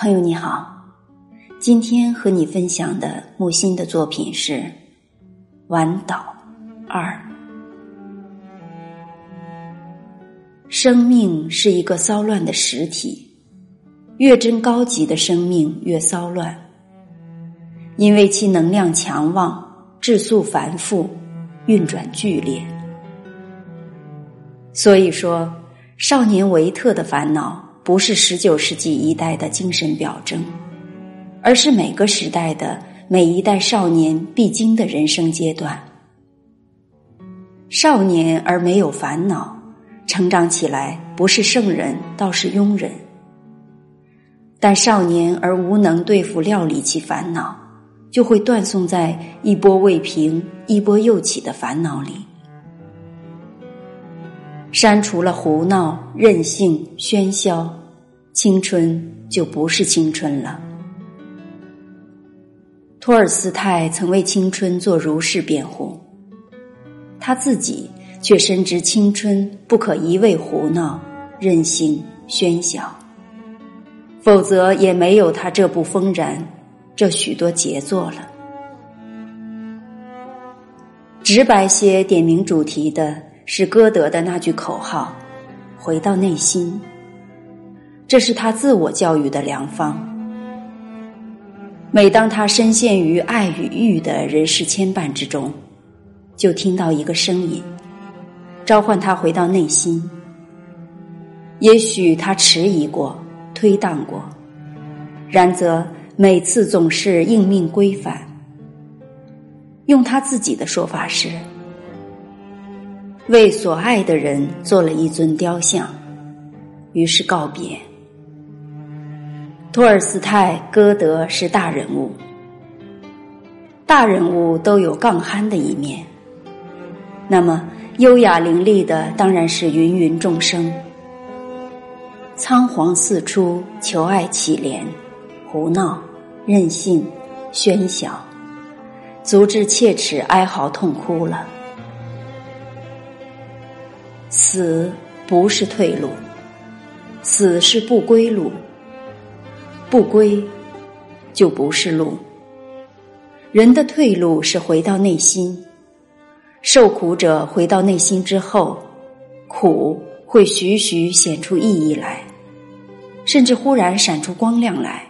朋友你好，今天和你分享的木心的作品是《晚岛二》。生命是一个骚乱的实体，越真高级的生命越骚乱，因为其能量强旺，质素繁复，运转剧烈。所以说，少年维特的烦恼。不是十九世纪一代的精神表征，而是每个时代的每一代少年必经的人生阶段。少年而没有烦恼，成长起来不是圣人，倒是庸人。但少年而无能对付料理其烦恼，就会断送在一波未平、一波又起的烦恼里。删除了胡闹、任性、喧嚣，青春就不是青春了。托尔斯泰曾为青春做如是辩护，他自己却深知青春不可一味胡闹、任性、喧嚣，否则也没有他这部风然、这许多杰作了。直白些点明主题的。是歌德的那句口号：“回到内心。”这是他自我教育的良方。每当他深陷于爱与欲的人世牵绊之中，就听到一个声音，召唤他回到内心。也许他迟疑过，推荡过，然则每次总是应命归返。用他自己的说法是。为所爱的人做了一尊雕像，于是告别。托尔斯泰、歌德是大人物，大人物都有杠憨的一面。那么优雅伶俐的当然是芸芸众生，仓皇四出求爱乞怜，胡闹、任性、喧嚣，足至切齿哀嚎痛哭了。死不是退路，死是不归路，不归就不是路。人的退路是回到内心，受苦者回到内心之后，苦会徐徐显出意义来，甚至忽然闪出光亮来。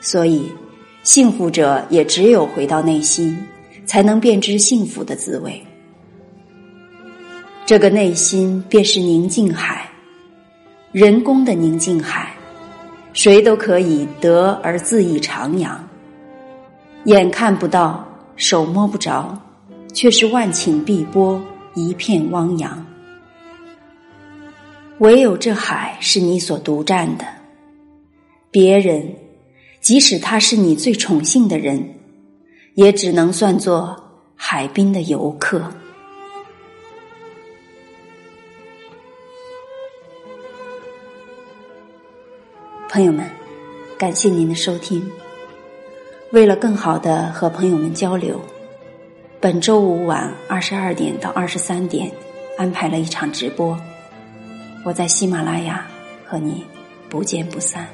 所以，幸福者也只有回到内心，才能辨知幸福的滋味。这个内心便是宁静海，人工的宁静海，谁都可以得而自意徜徉。眼看不到，手摸不着，却是万顷碧波，一片汪洋。唯有这海是你所独占的，别人，即使他是你最宠幸的人，也只能算作海滨的游客。朋友们，感谢您的收听。为了更好的和朋友们交流，本周五晚二十二点到二十三点安排了一场直播，我在喜马拉雅和你不见不散。